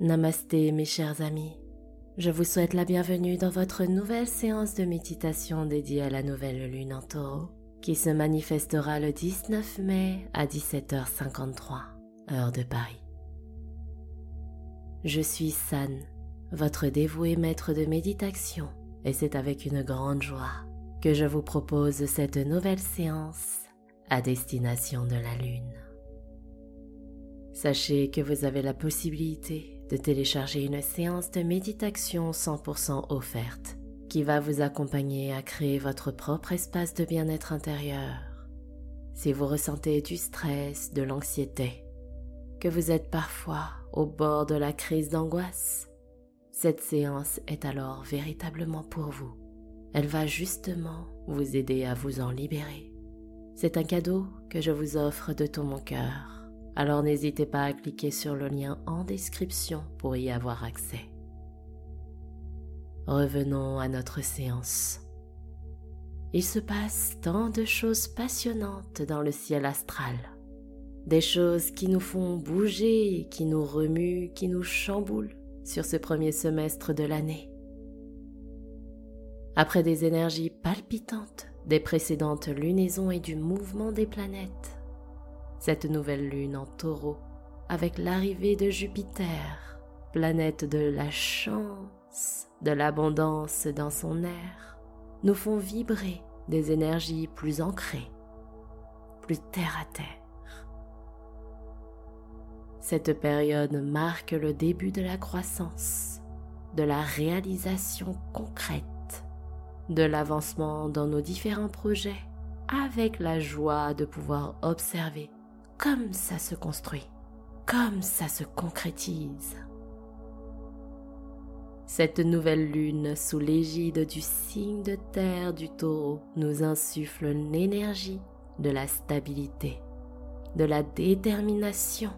Namasté mes chers amis. Je vous souhaite la bienvenue dans votre nouvelle séance de méditation dédiée à la nouvelle lune en taureau qui se manifestera le 19 mai à 17h53, heure de Paris. Je suis San, votre dévoué maître de méditation, et c'est avec une grande joie que je vous propose cette nouvelle séance à destination de la Lune. Sachez que vous avez la possibilité de télécharger une séance de méditation 100% offerte qui va vous accompagner à créer votre propre espace de bien-être intérieur. Si vous ressentez du stress, de l'anxiété, que vous êtes parfois au bord de la crise d'angoisse, cette séance est alors véritablement pour vous. Elle va justement vous aider à vous en libérer. C'est un cadeau que je vous offre de tout mon cœur. Alors n'hésitez pas à cliquer sur le lien en description pour y avoir accès. Revenons à notre séance. Il se passe tant de choses passionnantes dans le ciel astral. Des choses qui nous font bouger, qui nous remuent, qui nous chamboulent sur ce premier semestre de l'année. Après des énergies palpitantes des précédentes lunaisons et du mouvement des planètes, cette nouvelle lune en taureau, avec l'arrivée de Jupiter, planète de la chance, de l'abondance dans son air, nous font vibrer des énergies plus ancrées, plus terre à terre. Cette période marque le début de la croissance, de la réalisation concrète, de l'avancement dans nos différents projets, avec la joie de pouvoir observer comme ça se construit, comme ça se concrétise. Cette nouvelle lune sous l'égide du signe de terre du taureau nous insuffle l'énergie de la stabilité, de la détermination,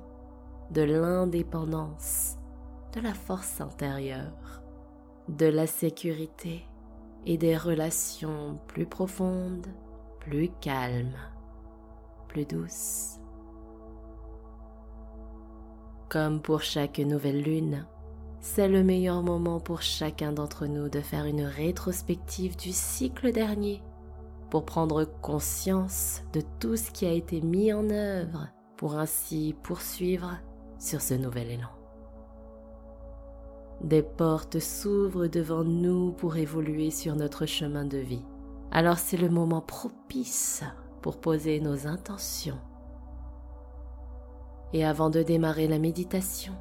de l'indépendance, de la force intérieure, de la sécurité et des relations plus profondes, plus calmes, plus douces. Comme pour chaque nouvelle lune, c'est le meilleur moment pour chacun d'entre nous de faire une rétrospective du cycle dernier pour prendre conscience de tout ce qui a été mis en œuvre pour ainsi poursuivre sur ce nouvel élan. Des portes s'ouvrent devant nous pour évoluer sur notre chemin de vie. Alors c'est le moment propice pour poser nos intentions. Et avant de démarrer la méditation,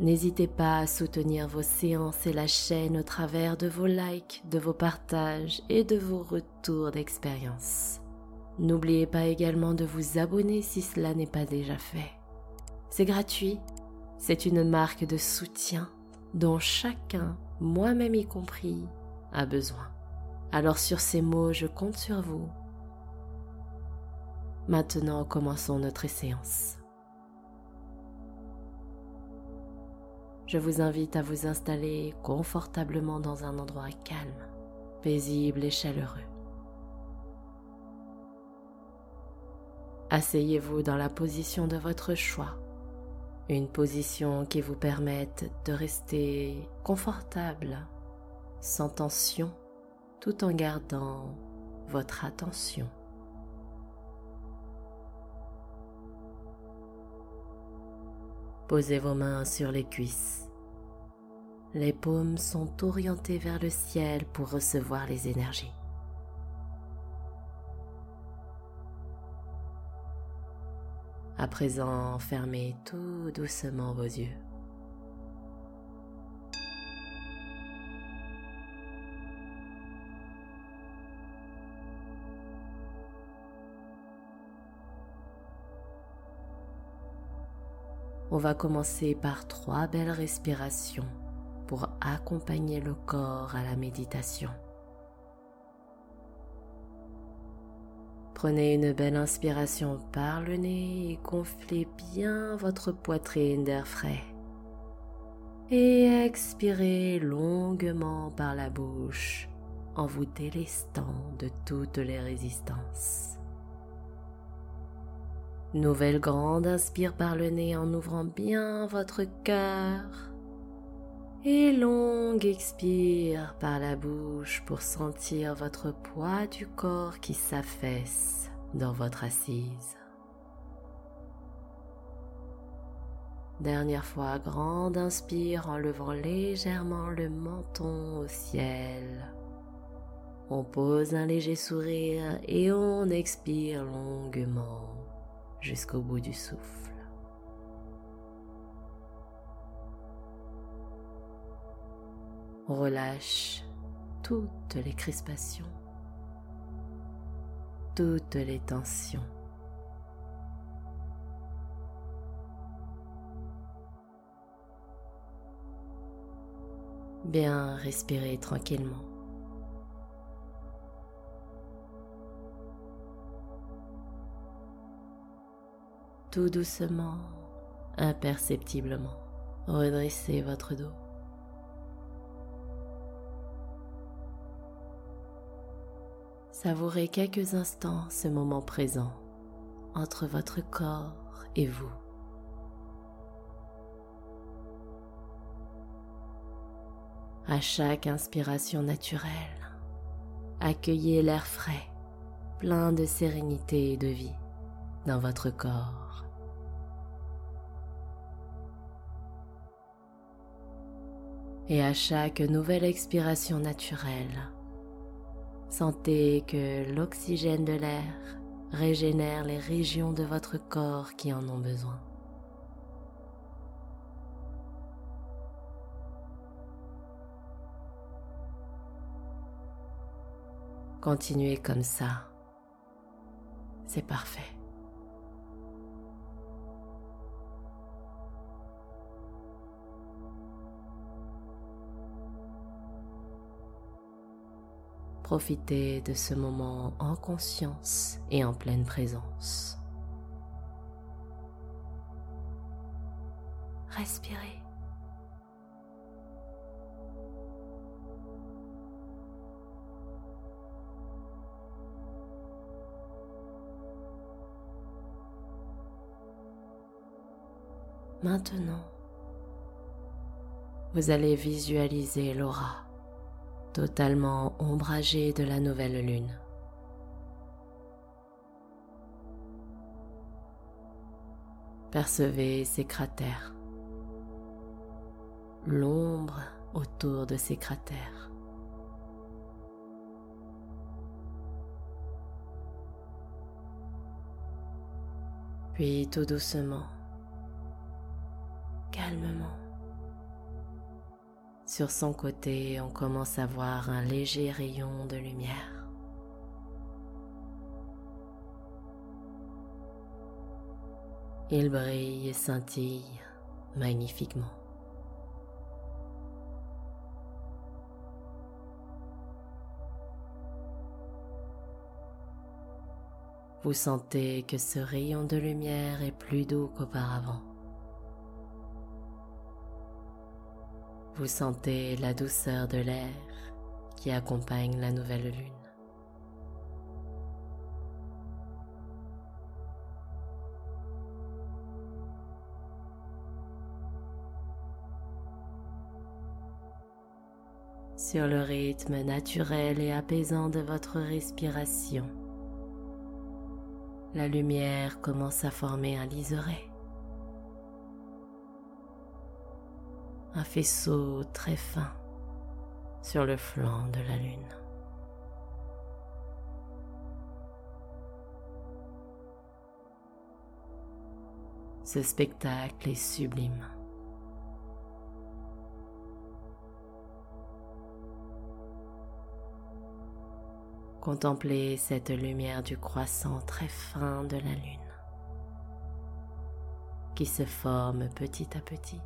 n'hésitez pas à soutenir vos séances et la chaîne au travers de vos likes, de vos partages et de vos retours d'expérience. N'oubliez pas également de vous abonner si cela n'est pas déjà fait. C'est gratuit, c'est une marque de soutien dont chacun, moi-même y compris, a besoin. Alors sur ces mots, je compte sur vous. Maintenant, commençons notre séance. Je vous invite à vous installer confortablement dans un endroit calme, paisible et chaleureux. Asseyez-vous dans la position de votre choix une position qui vous permette de rester confortable, sans tension, tout en gardant votre attention. Posez vos mains sur les cuisses. Les paumes sont orientées vers le ciel pour recevoir les énergies. À présent, fermez tout doucement vos yeux. On va commencer par trois belles respirations pour accompagner le corps à la méditation. Prenez une belle inspiration par le nez et gonflez bien votre poitrine d'air frais. Et expirez longuement par la bouche en vous délestant de toutes les résistances. Nouvelle grande inspire par le nez en ouvrant bien votre cœur Et longue expire par la bouche pour sentir votre poids du corps qui s'affaisse dans votre assise. Dernière fois, grande inspire en levant légèrement le menton au ciel. On pose un léger sourire et on expire longuement jusqu'au bout du souffle. Relâche toutes les crispations, toutes les tensions. Bien respirer tranquillement. Tout doucement, imperceptiblement, redressez votre dos. Savourez quelques instants ce moment présent entre votre corps et vous. À chaque inspiration naturelle, accueillez l'air frais, plein de sérénité et de vie dans votre corps. Et à chaque nouvelle expiration naturelle, sentez que l'oxygène de l'air régénère les régions de votre corps qui en ont besoin. Continuez comme ça. C'est parfait. Profitez de ce moment en conscience et en pleine présence. Respirez. Maintenant, vous allez visualiser l'aura totalement ombragée de la nouvelle lune. Percevez ces cratères, l'ombre autour de ces cratères. Puis tout doucement, calmement. Sur son côté, on commence à voir un léger rayon de lumière. Il brille et scintille magnifiquement. Vous sentez que ce rayon de lumière est plus doux qu'auparavant. Vous sentez la douceur de l'air qui accompagne la nouvelle lune. Sur le rythme naturel et apaisant de votre respiration, la lumière commence à former un liseré. Un faisceau très fin sur le flanc de la lune. Ce spectacle est sublime. Contemplez cette lumière du croissant très fin de la lune qui se forme petit à petit.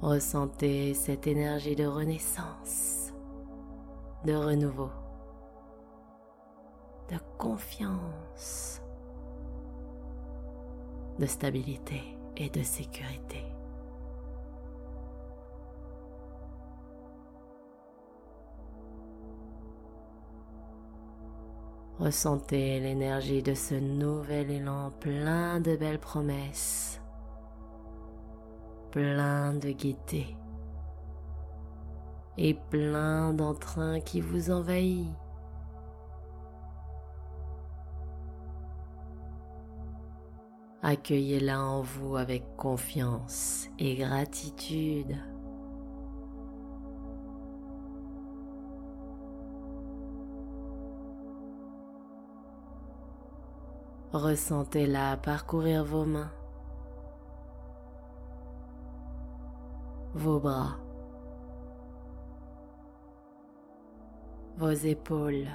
Ressentez cette énergie de renaissance, de renouveau, de confiance, de stabilité et de sécurité. Ressentez l'énergie de ce nouvel élan plein de belles promesses, plein de gaieté et plein d'entrain qui vous envahit. Accueillez-la en vous avec confiance et gratitude. Ressentez-la parcourir vos mains, vos bras, vos épaules.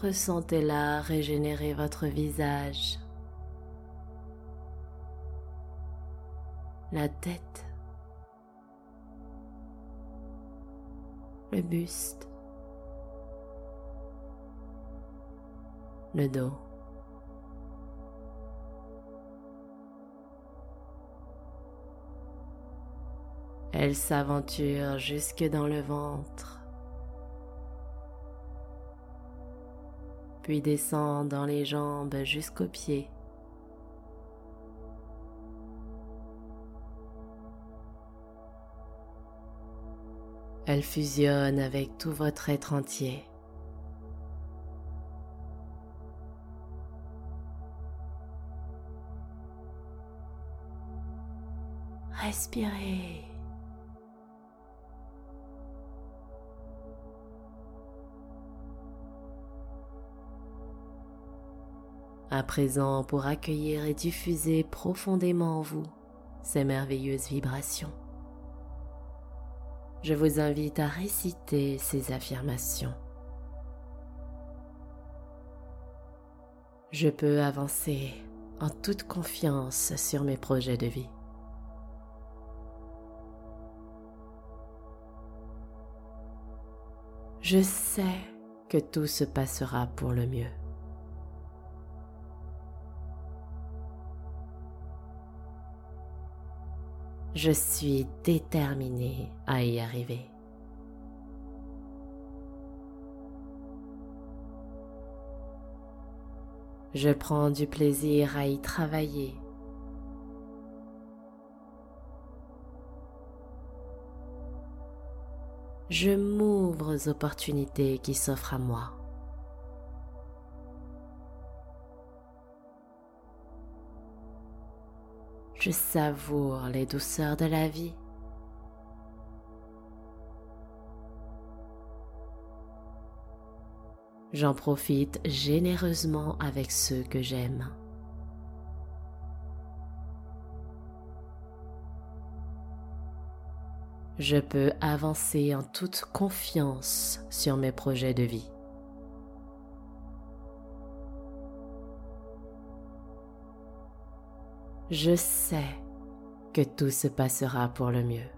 Ressentez-la régénérer votre visage, la tête, le buste, le dos. Elle s'aventure jusque dans le ventre. puis descend dans les jambes jusqu'aux pieds. Elle fusionne avec tout votre être entier. Respirez. À présent, pour accueillir et diffuser profondément en vous ces merveilleuses vibrations, je vous invite à réciter ces affirmations. Je peux avancer en toute confiance sur mes projets de vie. Je sais que tout se passera pour le mieux. Je suis déterminée à y arriver. Je prends du plaisir à y travailler. Je m'ouvre aux opportunités qui s'offrent à moi. Je savoure les douceurs de la vie. J'en profite généreusement avec ceux que j'aime. Je peux avancer en toute confiance sur mes projets de vie. Je sais que tout se passera pour le mieux.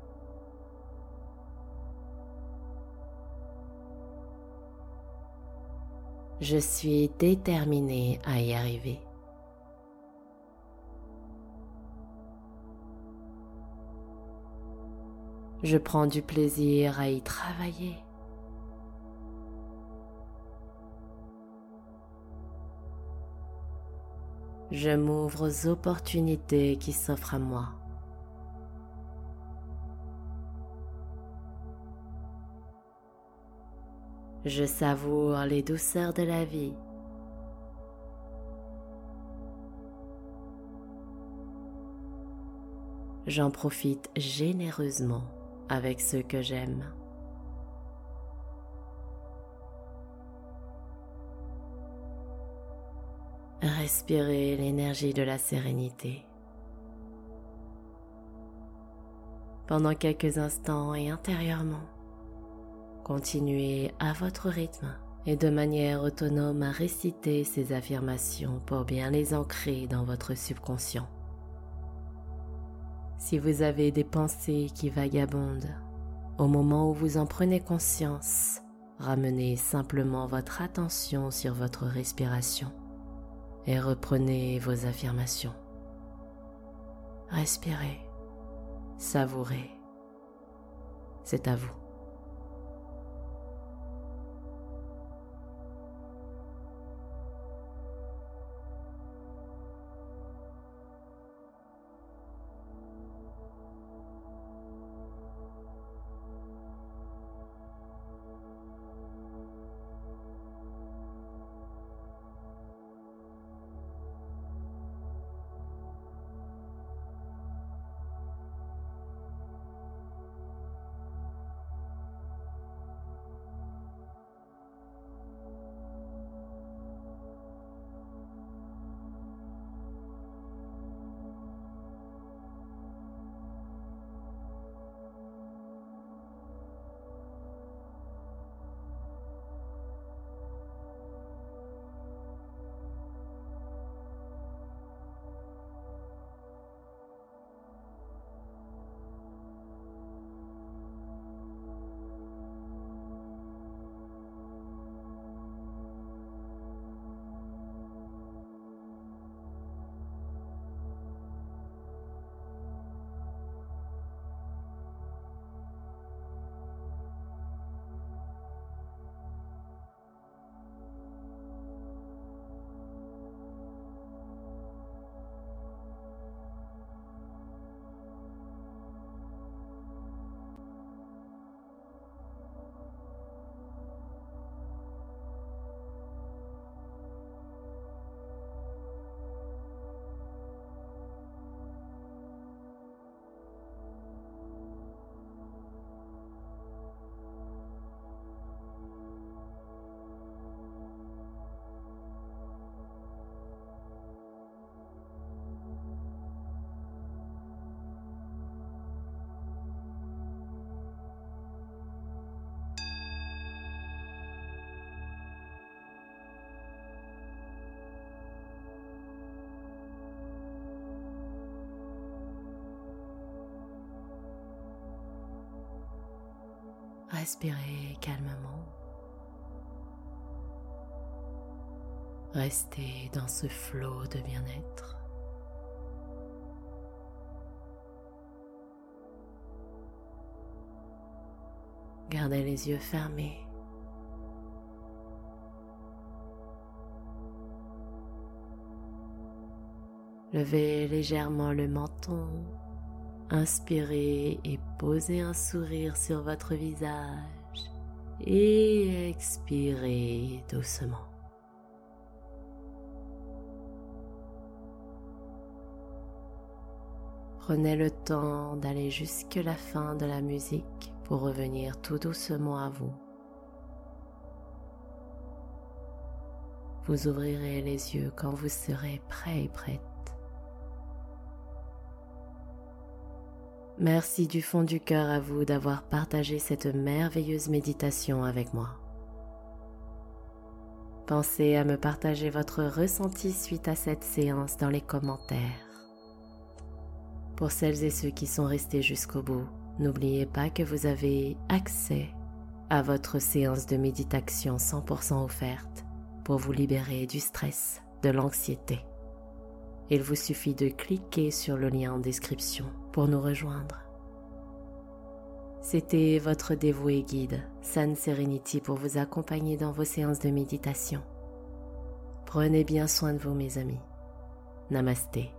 Je suis déterminée à y arriver. Je prends du plaisir à y travailler. Je m'ouvre aux opportunités qui s'offrent à moi. Je savoure les douceurs de la vie. J'en profite généreusement avec ceux que j'aime. Respirez l'énergie de la sérénité. Pendant quelques instants et intérieurement, continuez à votre rythme et de manière autonome à réciter ces affirmations pour bien les ancrer dans votre subconscient. Si vous avez des pensées qui vagabondent, au moment où vous en prenez conscience, ramenez simplement votre attention sur votre respiration et reprenez vos affirmations. Respirez, savourez. C'est à vous. Respirez calmement. Restez dans ce flot de bien-être. Gardez les yeux fermés. Levez légèrement le menton Inspirez et posez un sourire sur votre visage et expirez doucement. Prenez le temps d'aller jusque la fin de la musique pour revenir tout doucement à vous. Vous ouvrirez les yeux quand vous serez prêt et prête. Merci du fond du cœur à vous d'avoir partagé cette merveilleuse méditation avec moi. Pensez à me partager votre ressenti suite à cette séance dans les commentaires. Pour celles et ceux qui sont restés jusqu'au bout, n'oubliez pas que vous avez accès à votre séance de méditation 100% offerte pour vous libérer du stress, de l'anxiété il vous suffit de cliquer sur le lien en description pour nous rejoindre. C'était votre dévoué guide, Sun Serenity, pour vous accompagner dans vos séances de méditation. Prenez bien soin de vous, mes amis. Namasté.